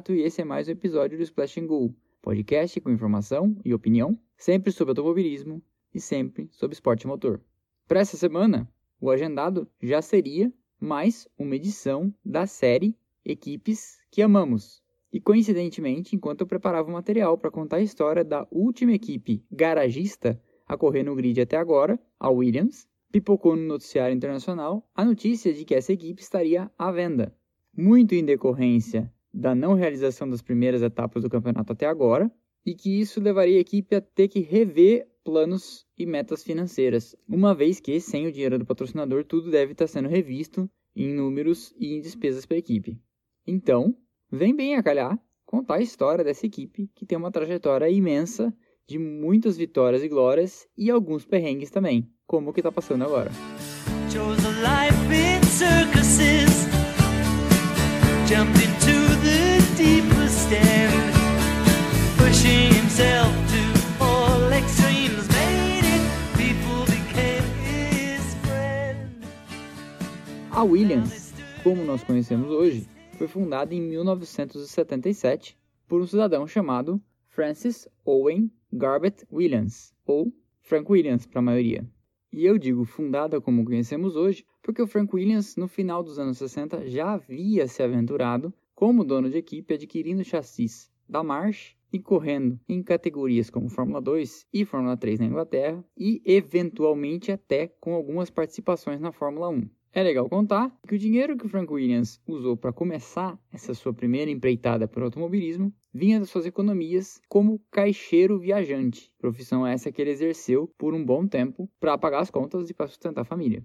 Lamonato e esse é mais um episódio do Splash and Go, podcast com informação e opinião, sempre sobre automobilismo e sempre sobre esporte motor. Para essa semana, o agendado já seria mais uma edição da série Equipes que Amamos. E coincidentemente, enquanto eu preparava o material para contar a história da última equipe garagista a correr no grid até agora, a Williams, pipocou no noticiário internacional a notícia de que essa equipe estaria à venda. Muito em decorrência da não realização das primeiras etapas do campeonato até agora, e que isso levaria a equipe a ter que rever planos e metas financeiras, uma vez que, sem o dinheiro do patrocinador, tudo deve estar sendo revisto em números e em despesas para a equipe. Então, vem bem a calhar contar a história dessa equipe que tem uma trajetória imensa de muitas vitórias e glórias e alguns perrengues também, como o que está passando agora. A Williams, como nós conhecemos hoje, foi fundada em 1977 por um cidadão chamado Francis Owen Garbett Williams, ou Frank Williams para a maioria. E eu digo fundada como conhecemos hoje, porque o Frank Williams, no final dos anos 60, já havia se aventurado como dono de equipe adquirindo chassis da March e correndo em categorias como Fórmula 2 e Fórmula 3 na Inglaterra e eventualmente até com algumas participações na Fórmula 1. É legal contar que o dinheiro que o Frank Williams usou para começar essa sua primeira empreitada por automobilismo vinha das suas economias como caixeiro viajante, profissão essa que ele exerceu por um bom tempo para pagar as contas e para sustentar a família.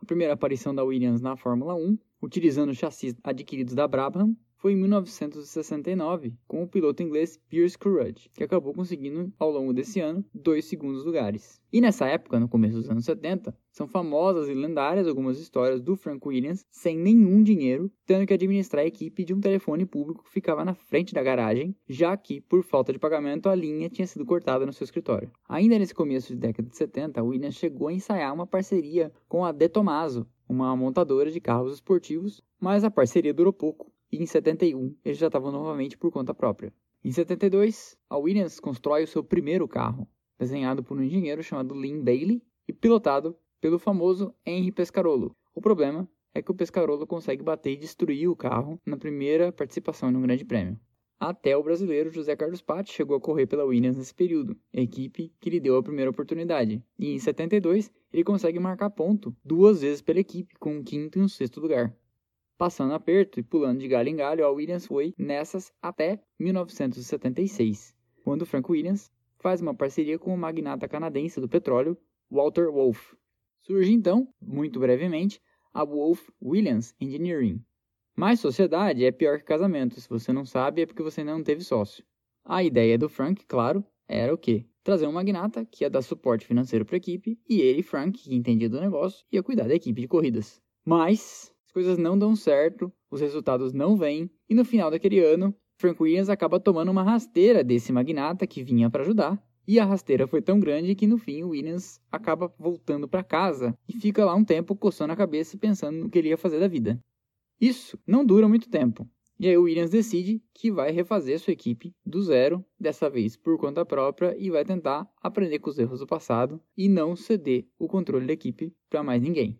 A primeira aparição da Williams na Fórmula 1, utilizando chassis adquiridos da Brabham, foi em 1969 com o piloto inglês Pierce Courage, que acabou conseguindo ao longo desse ano dois segundos lugares. E nessa época, no começo dos anos 70, são famosas e lendárias algumas histórias do Frank Williams sem nenhum dinheiro, tendo que administrar a equipe de um telefone público que ficava na frente da garagem, já que, por falta de pagamento, a linha tinha sido cortada no seu escritório. Ainda nesse começo de década de 70, Williams chegou a ensaiar uma parceria com a De Tomaso, uma montadora de carros esportivos, mas a parceria durou pouco e em 71 eles já estavam novamente por conta própria. Em 72, a Williams constrói o seu primeiro carro, desenhado por um engenheiro chamado Lynn Bailey e pilotado pelo famoso Henry Pescarolo. O problema é que o Pescarolo consegue bater e destruir o carro na primeira participação em um grande prêmio. Até o brasileiro José Carlos Patti chegou a correr pela Williams nesse período, equipe que lhe deu a primeira oportunidade. E em 72, ele consegue marcar ponto duas vezes pela equipe, com um quinto e um sexto lugar. Passando aperto e pulando de galho em galho, a Williams foi nessas até 1976, quando Frank Williams faz uma parceria com o magnata canadense do petróleo, Walter Wolff. Surge então, muito brevemente, a Wolff Williams Engineering. Mas sociedade é pior que casamento, se você não sabe é porque você não teve sócio. A ideia do Frank, claro, era o quê? Trazer um magnata que ia dar suporte financeiro para a equipe e ele, Frank, que entendia do negócio, ia cuidar da equipe de corridas. Mas coisas não dão certo, os resultados não vêm, e no final daquele ano, Frank Williams acaba tomando uma rasteira desse magnata que vinha para ajudar. E a rasteira foi tão grande que no fim o Williams acaba voltando para casa e fica lá um tempo coçando a cabeça pensando no que ele ia fazer da vida. Isso não dura muito tempo. E aí o Williams decide que vai refazer sua equipe do zero, dessa vez por conta própria, e vai tentar aprender com os erros do passado e não ceder o controle da equipe para mais ninguém.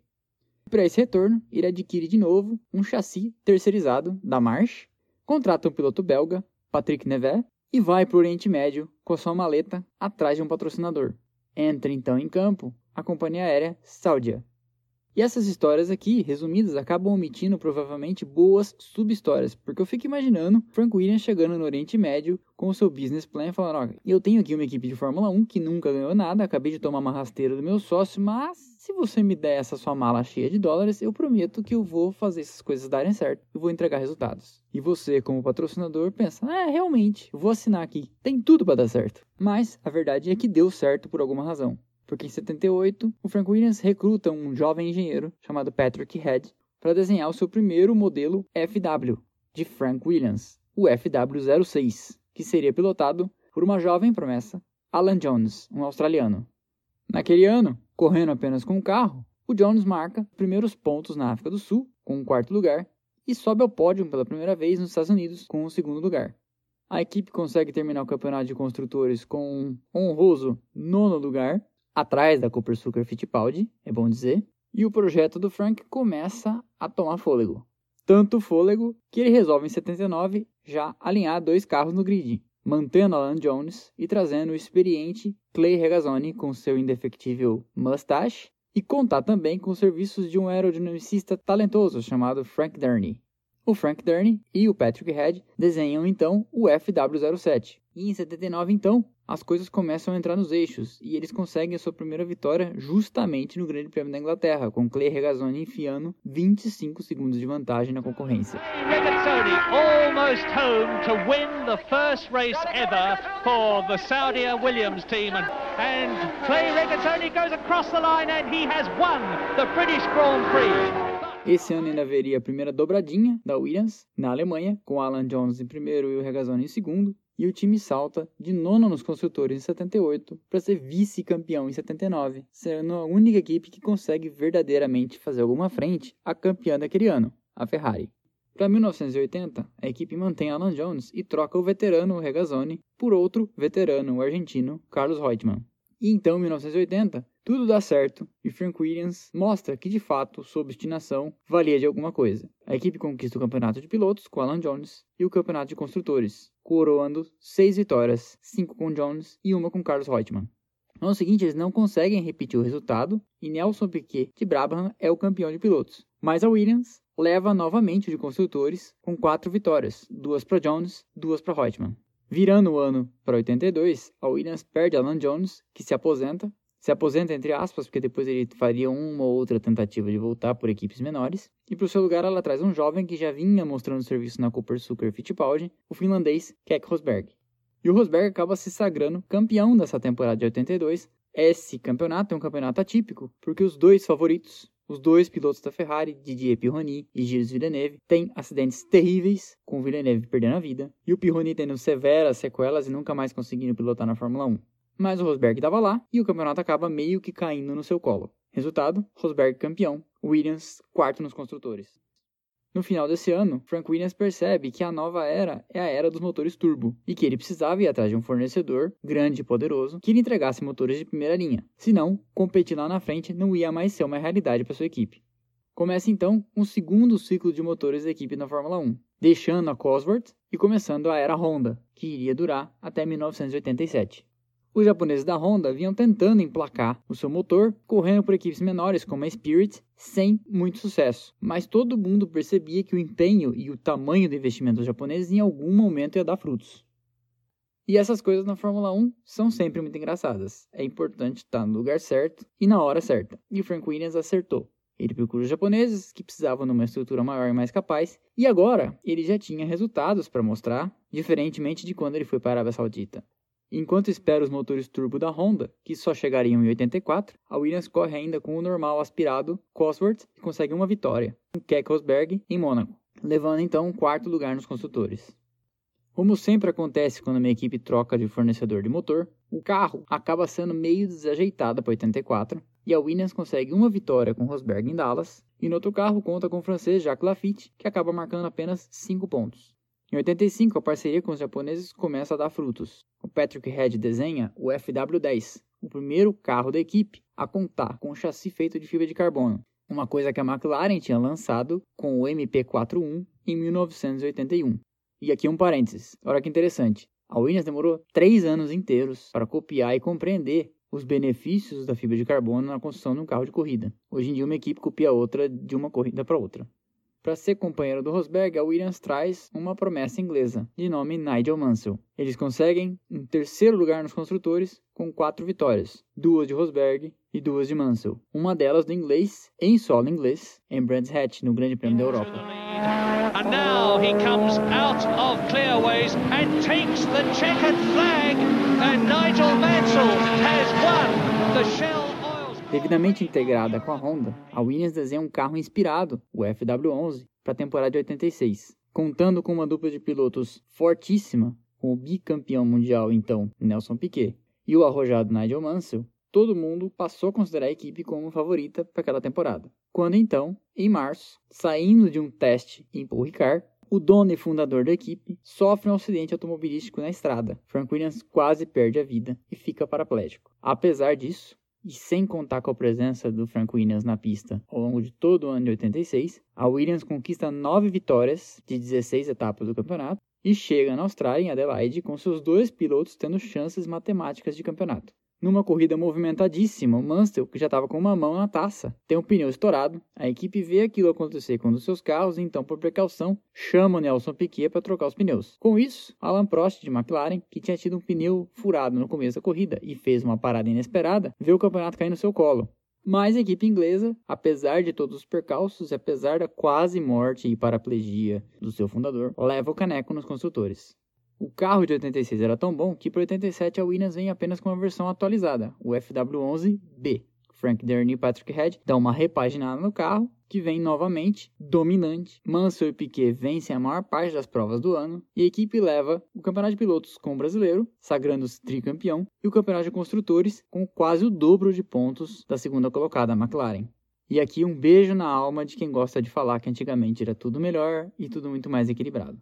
Para esse retorno, ele adquire de novo um chassi terceirizado da March, contrata um piloto belga, Patrick Nevet, e vai para o Oriente Médio com sua maleta atrás de um patrocinador. Entra então em campo a companhia aérea Saudia. E essas histórias aqui, resumidas, acabam omitindo provavelmente boas sub-histórias, porque eu fico imaginando Frank Williams chegando no Oriente Médio com o seu business plan falando: ó, eu tenho aqui uma equipe de Fórmula 1 que nunca ganhou nada, acabei de tomar uma rasteira do meu sócio, mas se você me der essa sua mala cheia de dólares, eu prometo que eu vou fazer essas coisas darem certo e vou entregar resultados. E você, como patrocinador, pensa: é, realmente, vou assinar aqui, tem tudo para dar certo. Mas a verdade é que deu certo por alguma razão porque em 78 o Frank Williams recruta um jovem engenheiro chamado Patrick Head para desenhar o seu primeiro modelo FW de Frank Williams, o FW06, que seria pilotado por uma jovem promessa, Alan Jones, um australiano. Naquele ano, correndo apenas com um carro, o Jones marca primeiros pontos na África do Sul, com um quarto lugar, e sobe ao pódio pela primeira vez nos Estados Unidos com o segundo lugar. A equipe consegue terminar o campeonato de construtores com um honroso nono lugar, atrás da Cooper Sucker Fittipaldi, é bom dizer, e o projeto do Frank começa a tomar fôlego. Tanto fôlego que ele resolve em 79 já alinhar dois carros no grid, mantendo Alan Jones e trazendo o experiente Clay Regazzoni com seu indefectível mustache e contar também com os serviços de um aerodinamicista talentoso chamado Frank Durney. O Frank Durney e o Patrick Head desenham então o FW07. E em 79 então, as coisas começam a entrar nos eixos e eles conseguem a sua primeira vitória justamente no Grande Prêmio da Inglaterra, com Clay Regazzoni enfiando 25 segundos de vantagem na concorrência. Regazzoni almost home to win the first race ever for the Saudi Williams team and Clay Regazzoni goes across the line and he has won the British Grand Prix. Esse ano ainda haveria a primeira dobradinha da Williams na Alemanha, com Alan Jones em primeiro e o Regazzoni em segundo, e o time salta de nono nos construtores em 78 para ser vice-campeão em 79, sendo a única equipe que consegue verdadeiramente fazer alguma frente à campeã daquele ano, a Ferrari. Para 1980, a equipe mantém Alan Jones e troca o veterano Regazzoni por outro veterano, argentino Carlos Reutemann. E então, em 1980, tudo dá certo e Frank Williams mostra que de fato sua obstinação valia de alguma coisa. A equipe conquista o campeonato de pilotos com Alan Jones e o campeonato de construtores, coroando seis vitórias, cinco com Jones e uma com Carlos Reutemann. No ano seguinte, eles não conseguem repetir o resultado e Nelson Piquet de Brabham é o campeão de pilotos. Mas a Williams leva novamente de construtores com quatro vitórias, duas para Jones, duas para Reutemann. Virando o ano para 82, a Williams perde Alan Jones, que se aposenta. Se aposenta entre aspas, porque depois ele faria uma ou outra tentativa de voltar por equipes menores. E para o seu lugar ela traz um jovem que já vinha mostrando serviço na Cooper Sucker Fittipaldi, o finlandês Keck Rosberg. E o Rosberg acaba se sagrando campeão dessa temporada de 82. Esse campeonato é um campeonato atípico, porque os dois favoritos, os dois pilotos da Ferrari, Didier Pironi e Gilles Villeneuve, têm acidentes terríveis, com Villeneuve perdendo a vida, e o Pironi tendo severas sequelas e nunca mais conseguindo pilotar na Fórmula 1. Mas o Rosberg estava lá e o campeonato acaba meio que caindo no seu colo. Resultado: Rosberg campeão, Williams quarto nos construtores. No final desse ano, Frank Williams percebe que a nova era é a era dos motores turbo e que ele precisava ir atrás de um fornecedor grande e poderoso que lhe entregasse motores de primeira linha. Senão, competir lá na frente não ia mais ser uma realidade para sua equipe. Começa então um segundo ciclo de motores da equipe na Fórmula 1, deixando a Cosworth e começando a era Honda, que iria durar até 1987. Os japoneses da Honda vinham tentando emplacar o seu motor, correndo por equipes menores como a Spirit, sem muito sucesso. Mas todo mundo percebia que o empenho e o tamanho do investimento dos japoneses em algum momento ia dar frutos. E essas coisas na Fórmula 1 são sempre muito engraçadas. É importante estar no lugar certo e na hora certa. E o Frank Williams acertou. Ele procurou os japoneses, que precisavam de uma estrutura maior e mais capaz, e agora ele já tinha resultados para mostrar, diferentemente de quando ele foi para a Arábia Saudita. Enquanto espera os motores turbo da Honda, que só chegariam em 84, a Williams corre ainda com o normal aspirado Cosworth e consegue uma vitória, com Keck Rosberg em Mônaco, levando então um quarto lugar nos construtores. Como sempre acontece quando uma equipe troca de fornecedor de motor, o carro acaba sendo meio desajeitado para 84 e a Williams consegue uma vitória com Rosberg em Dallas, e no outro carro conta com o francês Jacques Lafitte, que acaba marcando apenas 5 pontos. Em 85, a parceria com os japoneses começa a dar frutos. O Patrick Head desenha o FW10, o primeiro carro da equipe a contar com um chassi feito de fibra de carbono, uma coisa que a McLaren tinha lançado com o MP41 em 1981. E aqui um parênteses, olha que interessante. A Williams demorou três anos inteiros para copiar e compreender os benefícios da fibra de carbono na construção de um carro de corrida. Hoje em dia, uma equipe copia outra de uma corrida para outra. Para ser companheiro do Rosberg, a Williams traz uma promessa inglesa, de nome Nigel Mansell. Eles conseguem um terceiro lugar nos construtores com quatro vitórias, duas de Rosberg e duas de Mansell. Uma delas do inglês, em solo inglês, em Brands Hatch, no Grande Prêmio da Europa. And now he comes out of clearways and takes the checkered flag and Nigel Mansell has won the Shell Devidamente integrada com a Honda, a Williams desenha um carro inspirado, o FW11, para a temporada de 86, contando com uma dupla de pilotos fortíssima, com o bicampeão mundial então Nelson Piquet e o arrojado Nigel Mansell. todo mundo passou a considerar a equipe como favorita para aquela temporada. Quando então, em março, saindo de um teste em Paul Ricard, o dono e fundador da equipe sofre um acidente automobilístico na estrada. Frank Williams quase perde a vida e fica paraplégico. Apesar disso, e sem contar com a presença do Frank Williams na pista ao longo de todo o ano de 86, a Williams conquista nove vitórias de 16 etapas do campeonato e chega na Austrália, em Adelaide, com seus dois pilotos tendo chances matemáticas de campeonato. Numa corrida movimentadíssima, o Mansell, que já estava com uma mão na taça, tem um pneu estourado. A equipe vê aquilo acontecer com um seus carros e então, por precaução, chama o Nelson Piquet para trocar os pneus. Com isso, Alan Prost de McLaren, que tinha tido um pneu furado no começo da corrida e fez uma parada inesperada, vê o campeonato cair no seu colo. Mas a equipe inglesa, apesar de todos os percalços e apesar da quase morte e paraplegia do seu fundador, leva o caneco nos construtores. O carro de 86 era tão bom que para 87 a Williams vem apenas com uma versão atualizada, o FW11B. Frank Dern e Patrick Head dão uma repaginada no carro, que vem novamente dominante. Mansell e Piquet vencem a maior parte das provas do ano e a equipe leva o campeonato de pilotos com o brasileiro, sagrando-se tricampeão, e o campeonato de construtores com quase o dobro de pontos da segunda colocada, a McLaren. E aqui um beijo na alma de quem gosta de falar que antigamente era tudo melhor e tudo muito mais equilibrado.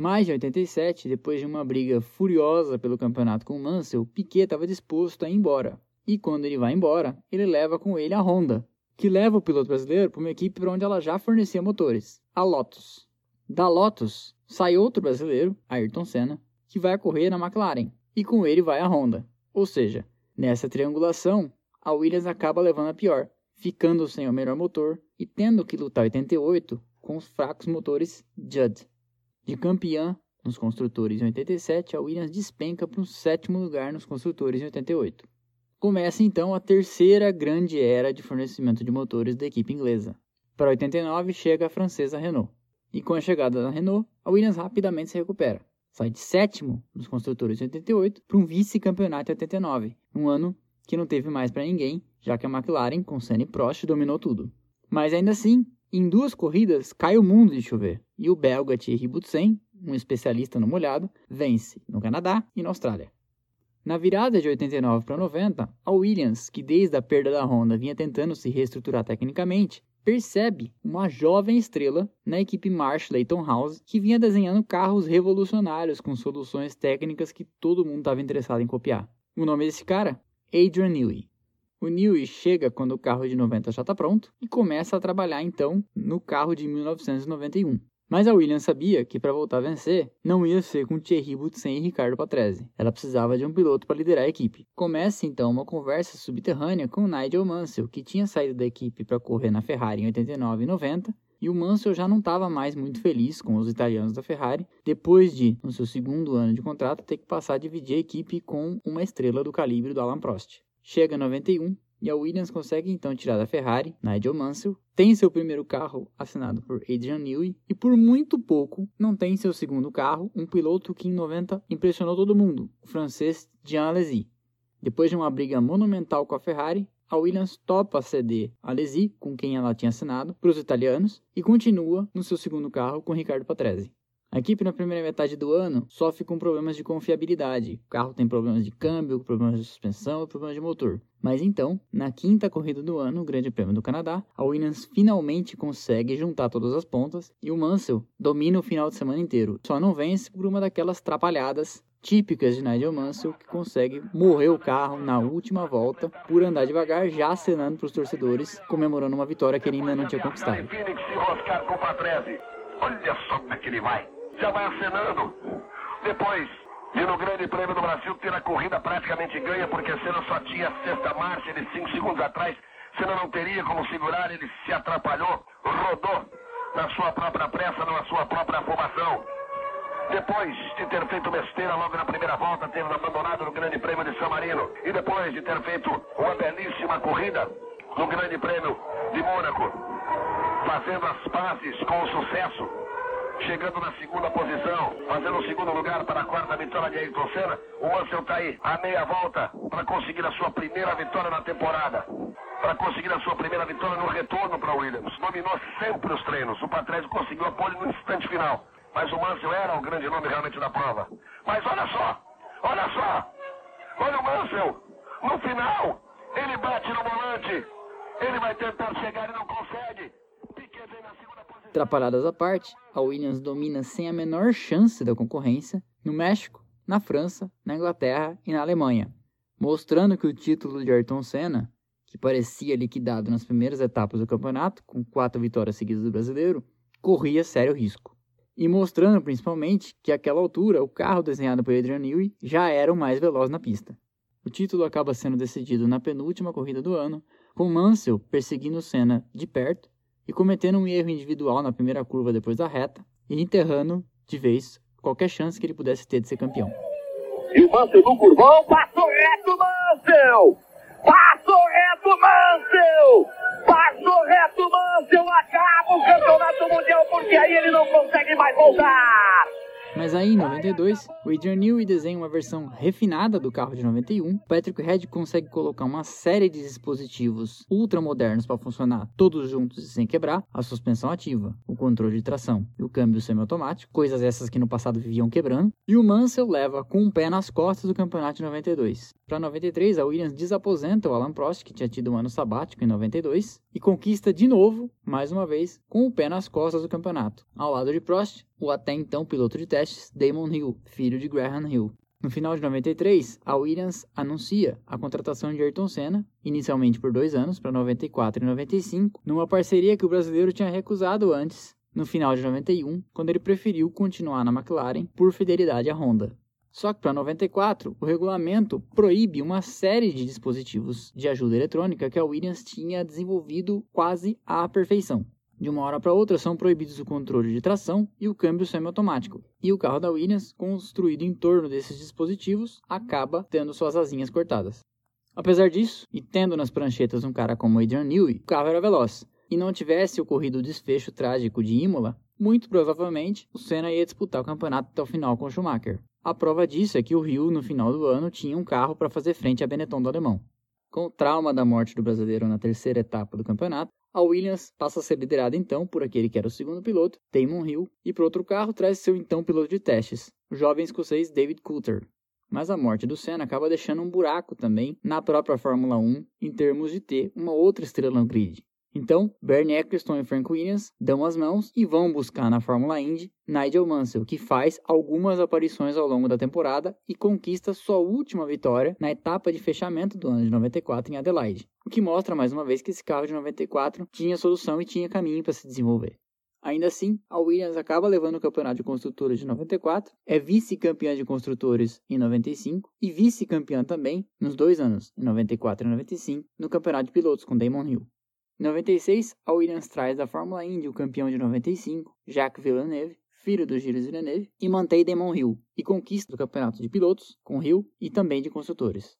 Mais de 87, depois de uma briga furiosa pelo campeonato com Mansell, Piquet estava disposto a ir embora. E quando ele vai embora, ele leva com ele a Honda, que leva o piloto brasileiro para uma equipe para onde ela já fornecia motores, a Lotus. Da Lotus sai outro brasileiro, Ayrton Senna, que vai correr na McLaren, e com ele vai a Honda. Ou seja, nessa triangulação, a Williams acaba levando a pior, ficando sem o melhor motor e tendo que lutar 88 com os fracos motores Judd. De campeã nos construtores em 87, a Williams despenca para um sétimo lugar nos construtores em 88. Começa então a terceira grande era de fornecimento de motores da equipe inglesa. Para 89 chega a francesa Renault. E com a chegada da Renault, a Williams rapidamente se recupera. Sai de sétimo nos construtores em 88 para um vice-campeonato em 89, um ano que não teve mais para ninguém, já que a McLaren, com Senna e Prost, dominou tudo. Mas ainda assim, em duas corridas, cai o mundo de chover e o belga Thierry Boutsen, um especialista no molhado, vence no Canadá e na Austrália. Na virada de 89 para 90, a Williams, que desde a perda da Honda vinha tentando se reestruturar tecnicamente, percebe uma jovem estrela na equipe Marsh Leighton House que vinha desenhando carros revolucionários com soluções técnicas que todo mundo estava interessado em copiar. O nome desse cara? Adrian Newey. O Newey chega quando o carro de 90 já está pronto e começa a trabalhar então no carro de 1991. Mas a Williams sabia que para voltar a vencer não ia ser com Thierry Boutsen e Ricardo Patrese. Ela precisava de um piloto para liderar a equipe. Começa então uma conversa subterrânea com Nigel Mansell, que tinha saído da equipe para correr na Ferrari em 89 e 90 e o Mansell já não estava mais muito feliz com os italianos da Ferrari, depois de, no seu segundo ano de contrato, ter que passar a dividir a equipe com uma estrela do calibre do Alan Prost. Chega 91 e a Williams consegue então tirar da Ferrari, Nigel Mansell, tem seu primeiro carro assinado por Adrian Newey e por muito pouco não tem seu segundo carro, um piloto que em 90 impressionou todo mundo, o francês Jean Alesi. Depois de uma briga monumental com a Ferrari, a Williams topa ceder a Alesi, com quem ela tinha assinado, para os italianos e continua no seu segundo carro com Ricardo Patrese. A equipe na primeira metade do ano sofre com problemas de confiabilidade. O carro tem problemas de câmbio, problemas de suspensão e problemas de motor. Mas então, na quinta corrida do ano, o Grande Prêmio do Canadá, a Williams finalmente consegue juntar todas as pontas e o Mansell domina o final de semana inteiro. Só não vence por uma daquelas trapalhadas típicas de Nigel Mansell, que consegue morrer o carro na última volta por andar devagar, já acenando para os torcedores, comemorando uma vitória que ele ainda não tinha conquistado. Olha só como é que ele vai já vai acenando. Depois, e no Grande Prêmio do Brasil, ter a corrida praticamente ganha, porque Senna só tinha sexta marcha, ele cinco segundos atrás, Senna não teria como segurar, ele se atrapalhou, rodou na sua própria pressa, na sua própria afobação. Depois de ter feito besteira logo na primeira volta, ter abandonado no Grande Prêmio de San Marino, e depois de ter feito uma belíssima corrida no Grande Prêmio de Mônaco, fazendo as pazes com o sucesso chegando na segunda posição, fazendo o segundo lugar para a quarta vitória de Ayrton Senna. O Mansell está aí a meia volta para conseguir a sua primeira vitória na temporada. Para conseguir a sua primeira vitória no retorno para Williams. Dominou sempre os treinos. O Patrese conseguiu apoio no instante final. Mas o Mansell era o grande nome realmente da prova. Mas olha só, olha só. Olha o Mansell. No final, ele bate no volante. Ele vai tentar chegar e não consegue. Piquet vem na segunda posição. Atrapalhadas à parte, a Williams domina sem a menor chance da concorrência no México, na França, na Inglaterra e na Alemanha, mostrando que o título de Ayrton Senna, que parecia liquidado nas primeiras etapas do campeonato, com quatro vitórias seguidas do brasileiro, corria sério risco. E mostrando principalmente que àquela altura o carro desenhado por Adrian Newey já era o mais veloz na pista. O título acaba sendo decidido na penúltima corrida do ano, com Mansell perseguindo Senna de perto e cometendo um erro individual na primeira curva depois da reta e enterrando de vez qualquer chance que ele pudesse ter de ser campeão. E o Mansell no curvão, passou reto Mansell! Passou reto Mansell! Passou reto Mansell, acaba o campeonato mundial porque aí ele não consegue mais voltar! Mas aí, em 92, o Adrian Newey desenha uma versão refinada do carro de 91. Patrick Head consegue colocar uma série de dispositivos ultramodernos para funcionar todos juntos e sem quebrar, a suspensão ativa, o controle de tração e o câmbio semiautomático, coisas essas que no passado viviam quebrando. E o Mansell leva com um pé nas costas do campeonato de 92. Para 93, a Williams desaposenta o Alan Prost, que tinha tido um ano sabático em 92, e conquista de novo, mais uma vez, com o pé nas costas do campeonato. Ao lado de Prost, o até então piloto de testes Damon Hill, filho de Graham Hill. No final de 93, a Williams anuncia a contratação de Ayrton Senna, inicialmente por dois anos, para 94 e 95, numa parceria que o brasileiro tinha recusado antes, no final de 91, quando ele preferiu continuar na McLaren por fidelidade à Honda. Só que para 94, o regulamento proíbe uma série de dispositivos de ajuda eletrônica que a Williams tinha desenvolvido quase à perfeição. De uma hora para outra são proibidos o controle de tração e o câmbio semiautomático. E o carro da Williams, construído em torno desses dispositivos, acaba tendo suas asinhas cortadas. Apesar disso, e tendo nas pranchetas um cara como Adrian Newey, o carro era veloz. E não tivesse ocorrido o desfecho trágico de Imola, muito provavelmente o Senna ia disputar o campeonato até o final com Schumacher. A prova disso é que o Rio, no final do ano, tinha um carro para fazer frente a Benetton do alemão. Com o trauma da morte do brasileiro na terceira etapa do campeonato, a Williams passa a ser liderada então por aquele que era o segundo piloto, Damon Hill, e para outro carro traz seu então piloto de testes, o jovem escocês David Coulter. Mas a morte do Senna acaba deixando um buraco também na própria Fórmula 1 em termos de ter uma outra estrela no grid. Então, Bernie Eccleston e Frank Williams dão as mãos e vão buscar na Fórmula Indy Nigel Mansell, que faz algumas aparições ao longo da temporada e conquista sua última vitória na etapa de fechamento do ano de 94 em Adelaide. O que mostra mais uma vez que esse carro de 94 tinha solução e tinha caminho para se desenvolver. Ainda assim, a Williams acaba levando o campeonato de construtores de 94, é vice-campeã de construtores em 95 e vice-campeã também nos dois anos, em 94 e 95, no campeonato de pilotos com Damon Hill. Em 96, a Williams traz da Fórmula Indy o campeão de 95, Jacques Villeneuve, filho do Gilles Villeneuve, e mantém Damon Hill, e conquista o campeonato de pilotos com Hill e também de construtores.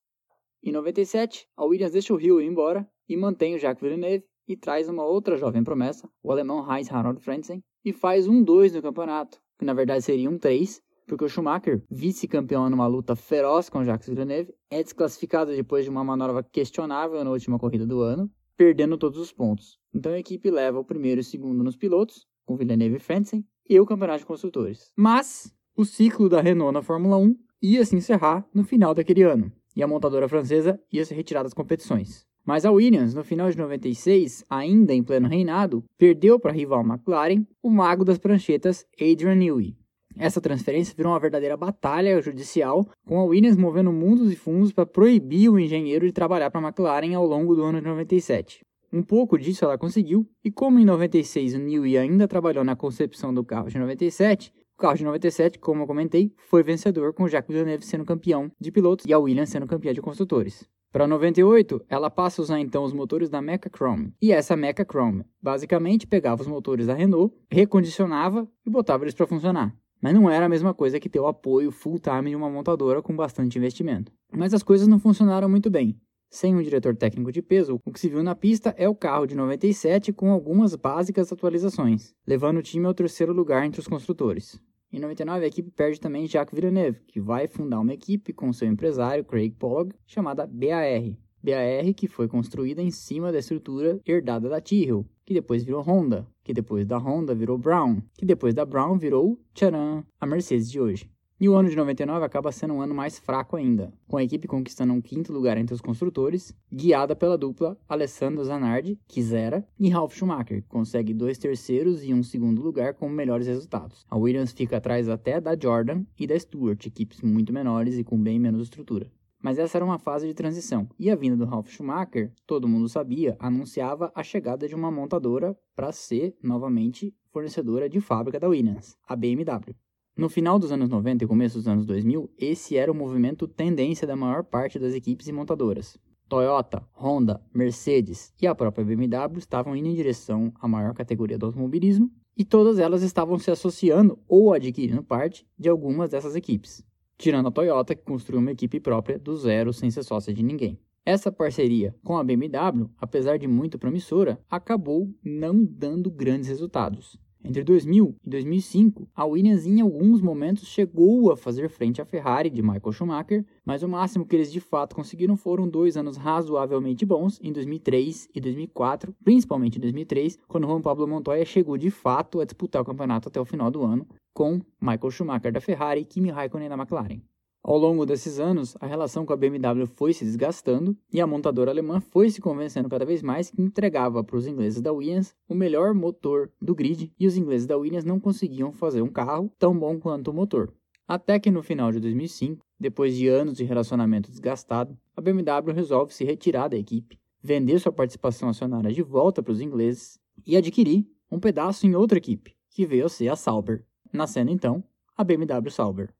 Em 97, a Williams deixa o Hill ir embora e mantém o Jacques Villeneuve e traz uma outra jovem promessa, o alemão Heinz Harald Frentzen, e faz um 2 no campeonato, que na verdade seria um 3, porque o Schumacher, vice-campeão numa luta feroz com Jacques Villeneuve, é desclassificado depois de uma manobra questionável na última corrida do ano, perdendo todos os pontos. Então a equipe leva o primeiro e o segundo nos pilotos, com Villeneuve e Frentzen, e o campeonato de construtores. Mas o ciclo da Renault na Fórmula 1 ia se encerrar no final daquele ano, e a montadora francesa ia se retirar das competições. Mas a Williams, no final de 96, ainda em pleno reinado, perdeu para a rival McLaren o mago das pranchetas Adrian Newey. Essa transferência virou uma verdadeira batalha judicial, com a Williams movendo mundos e fundos para proibir o engenheiro de trabalhar para a McLaren ao longo do ano de 97. Um pouco disso ela conseguiu, e como em 96 o Newey ainda trabalhou na concepção do carro de 97, o carro de 97, como eu comentei, foi vencedor com Jacques Villeneuve sendo campeão de pilotos e a Williams sendo campeã de construtores. Para 98, ela passa a usar então os motores da Mecha Chrome. E essa Mecha Chrome basicamente pegava os motores da Renault, recondicionava e botava eles para funcionar. Mas não era a mesma coisa que ter o apoio full-time de uma montadora com bastante investimento. Mas as coisas não funcionaram muito bem. Sem um diretor técnico de peso, o que se viu na pista é o carro de 97 com algumas básicas atualizações, levando o time ao terceiro lugar entre os construtores. Em 99, a equipe perde também Jacques Villeneuve, que vai fundar uma equipe com seu empresário Craig Pollock, chamada BAR. BAR que foi construída em cima da estrutura herdada da Tyrrell, que depois virou Honda, que depois da Honda virou Brown, que depois da Brown virou, tcharam, a Mercedes de hoje. E o ano de 99 acaba sendo um ano mais fraco ainda, com a equipe conquistando um quinto lugar entre os construtores, guiada pela dupla Alessandro Zanardi, que zera, e Ralf Schumacher, que consegue dois terceiros e um segundo lugar com melhores resultados. A Williams fica atrás até da Jordan e da Stewart, equipes muito menores e com bem menos estrutura. Mas essa era uma fase de transição, e a vinda do Ralf Schumacher, todo mundo sabia, anunciava a chegada de uma montadora para ser, novamente, fornecedora de fábrica da Williams, a BMW. No final dos anos 90 e começo dos anos 2000, esse era o movimento tendência da maior parte das equipes e montadoras. Toyota, Honda, Mercedes e a própria BMW estavam indo em direção à maior categoria do automobilismo e todas elas estavam se associando ou adquirindo parte de algumas dessas equipes, tirando a Toyota, que construiu uma equipe própria do zero sem ser sócia de ninguém. Essa parceria com a BMW, apesar de muito promissora, acabou não dando grandes resultados. Entre 2000 e 2005, a Williams em alguns momentos chegou a fazer frente à Ferrari de Michael Schumacher, mas o máximo que eles de fato conseguiram foram dois anos razoavelmente bons, em 2003 e 2004, principalmente em 2003, quando Juan Pablo Montoya chegou de fato a disputar o campeonato até o final do ano, com Michael Schumacher da Ferrari e Kimi Raikkonen da McLaren. Ao longo desses anos, a relação com a BMW foi se desgastando e a montadora alemã foi se convencendo cada vez mais que entregava para os ingleses da Williams o melhor motor do grid e os ingleses da Williams não conseguiam fazer um carro tão bom quanto o motor. Até que no final de 2005, depois de anos de relacionamento desgastado, a BMW resolve se retirar da equipe, vender sua participação acionária de volta para os ingleses e adquirir um pedaço em outra equipe, que veio a ser a Sauber, nascendo então a BMW Sauber.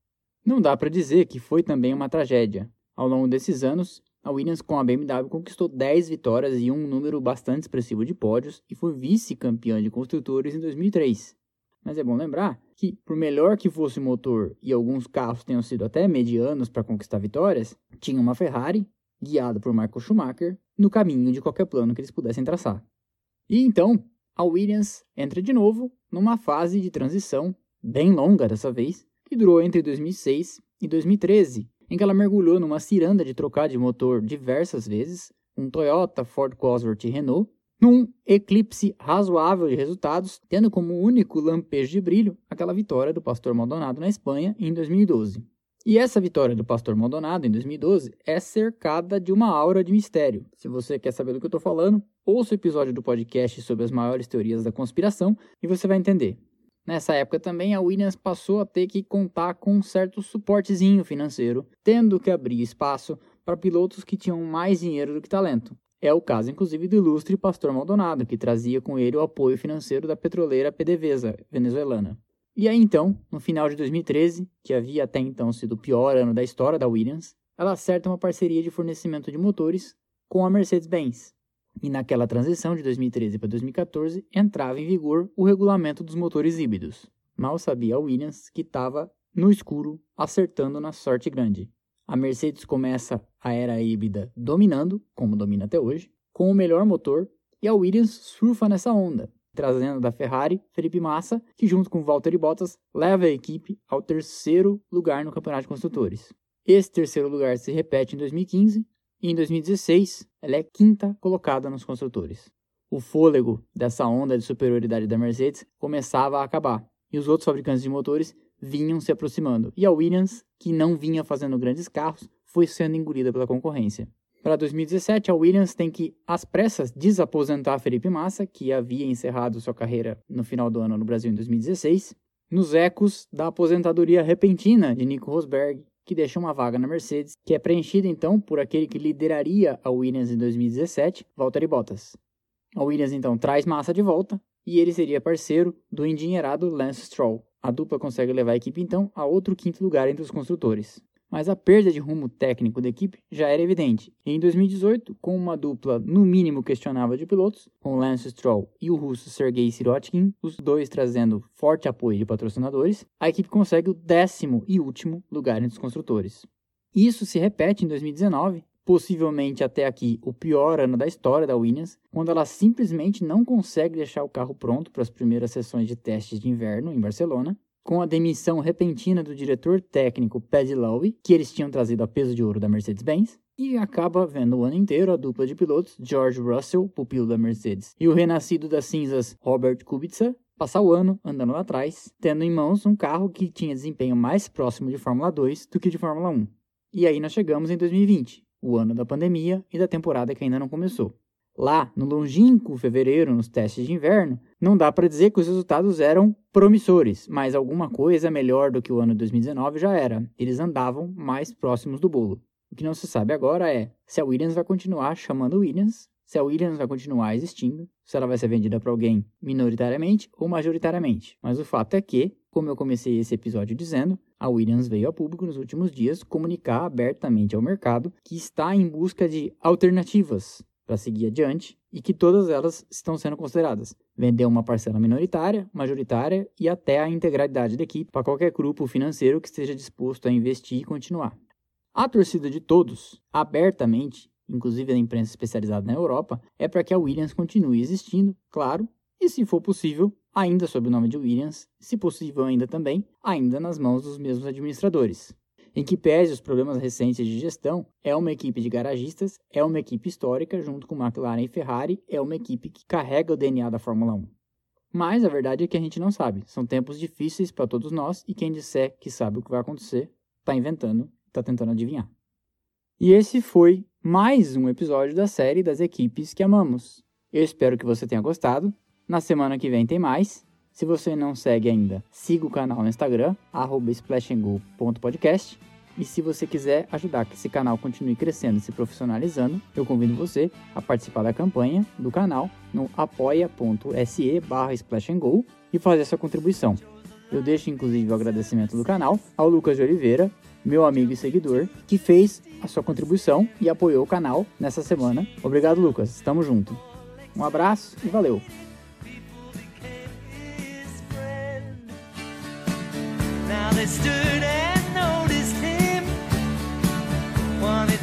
Não dá para dizer que foi também uma tragédia. Ao longo desses anos, a Williams com a BMW conquistou 10 vitórias e um número bastante expressivo de pódios e foi vice-campeã de construtores em 2003. Mas é bom lembrar que, por melhor que fosse o motor e alguns carros tenham sido até medianos para conquistar vitórias, tinha uma Ferrari, guiada por Michael Schumacher, no caminho de qualquer plano que eles pudessem traçar. E então, a Williams entra de novo numa fase de transição, bem longa dessa vez, que durou entre 2006 e 2013, em que ela mergulhou numa ciranda de trocar de motor diversas vezes, um Toyota, Ford Cosworth e Renault, num eclipse razoável de resultados, tendo como único lampejo de brilho aquela vitória do Pastor Maldonado na Espanha em 2012. E essa vitória do Pastor Maldonado em 2012 é cercada de uma aura de mistério. Se você quer saber do que eu estou falando, ouça o episódio do podcast sobre as maiores teorias da conspiração e você vai entender. Nessa época também, a Williams passou a ter que contar com um certo suportezinho financeiro, tendo que abrir espaço para pilotos que tinham mais dinheiro do que talento. É o caso, inclusive, do ilustre Pastor Maldonado, que trazia com ele o apoio financeiro da petroleira PDVSA venezuelana. E aí então, no final de 2013, que havia até então sido o pior ano da história da Williams, ela acerta uma parceria de fornecimento de motores com a Mercedes-Benz, e naquela transição de 2013 para 2014 entrava em vigor o regulamento dos motores híbridos. Mal sabia a Williams que estava no escuro, acertando na sorte grande. A Mercedes começa a era híbrida dominando, como domina até hoje, com o melhor motor, e a Williams surfa nessa onda, trazendo da Ferrari Felipe Massa, que junto com Valtteri Bottas leva a equipe ao terceiro lugar no Campeonato de Construtores. Esse terceiro lugar se repete em 2015, e em 2016 ela é quinta colocada nos construtores. O fôlego dessa onda de superioridade da Mercedes começava a acabar, e os outros fabricantes de motores vinham se aproximando, e a Williams, que não vinha fazendo grandes carros, foi sendo engolida pela concorrência. Para 2017, a Williams tem que, às pressas, desaposentar Felipe Massa, que havia encerrado sua carreira no final do ano no Brasil em 2016, nos ecos da aposentadoria repentina de Nico Rosberg que deixa uma vaga na Mercedes, que é preenchida então por aquele que lideraria a Williams em 2017, Valtteri Bottas. A Williams então traz Massa de volta e ele seria parceiro do endinheirado Lance Stroll. A dupla consegue levar a equipe então a outro quinto lugar entre os construtores mas a perda de rumo técnico da equipe já era evidente. Em 2018, com uma dupla no mínimo questionável de pilotos, com Lance Stroll e o russo Sergei Sirotkin, os dois trazendo forte apoio de patrocinadores, a equipe consegue o décimo e último lugar entre os construtores. Isso se repete em 2019, possivelmente até aqui o pior ano da história da Williams, quando ela simplesmente não consegue deixar o carro pronto para as primeiras sessões de testes de inverno em Barcelona, com a demissão repentina do diretor técnico Paddy Lowe, que eles tinham trazido a peso de ouro da Mercedes-Benz, e acaba vendo o ano inteiro a dupla de pilotos George Russell, pupilo da Mercedes, e o renascido das cinzas Robert Kubica passar o ano andando lá atrás, tendo em mãos um carro que tinha desempenho mais próximo de Fórmula 2 do que de Fórmula 1. E aí nós chegamos em 2020, o ano da pandemia e da temporada que ainda não começou. Lá, no longínquo fevereiro, nos testes de inverno, não dá para dizer que os resultados eram promissores, mas alguma coisa melhor do que o ano de 2019 já era. Eles andavam mais próximos do bolo. O que não se sabe agora é se a Williams vai continuar chamando Williams, se a Williams vai continuar existindo, se ela vai ser vendida para alguém minoritariamente ou majoritariamente. Mas o fato é que, como eu comecei esse episódio dizendo, a Williams veio a público nos últimos dias comunicar abertamente ao mercado que está em busca de alternativas para seguir adiante e que todas elas estão sendo consideradas. Vender uma parcela minoritária, majoritária e até a integralidade da equipe para qualquer grupo financeiro que esteja disposto a investir e continuar. A torcida de todos, abertamente, inclusive da imprensa especializada na Europa, é para que a Williams continue existindo, claro, e se for possível, ainda sob o nome de Williams, se possível ainda também, ainda nas mãos dos mesmos administradores em que pese os problemas recentes de gestão, é uma equipe de garagistas, é uma equipe histórica, junto com McLaren e Ferrari, é uma equipe que carrega o DNA da Fórmula 1. Mas a verdade é que a gente não sabe. São tempos difíceis para todos nós e quem disser que sabe o que vai acontecer, está inventando, está tentando adivinhar. E esse foi mais um episódio da série das equipes que amamos. Eu espero que você tenha gostado. Na semana que vem tem mais. Se você não segue ainda, siga o canal no Instagram, splashandgo.podcast. E se você quiser ajudar que esse canal continue crescendo e se profissionalizando, eu convido você a participar da campanha do canal no apoia.se barra splashandgo e fazer sua contribuição. Eu deixo inclusive o agradecimento do canal ao Lucas de Oliveira, meu amigo e seguidor, que fez a sua contribuição e apoiou o canal nessa semana. Obrigado, Lucas. Estamos junto. Um abraço e valeu! I stood and noticed him. Wanted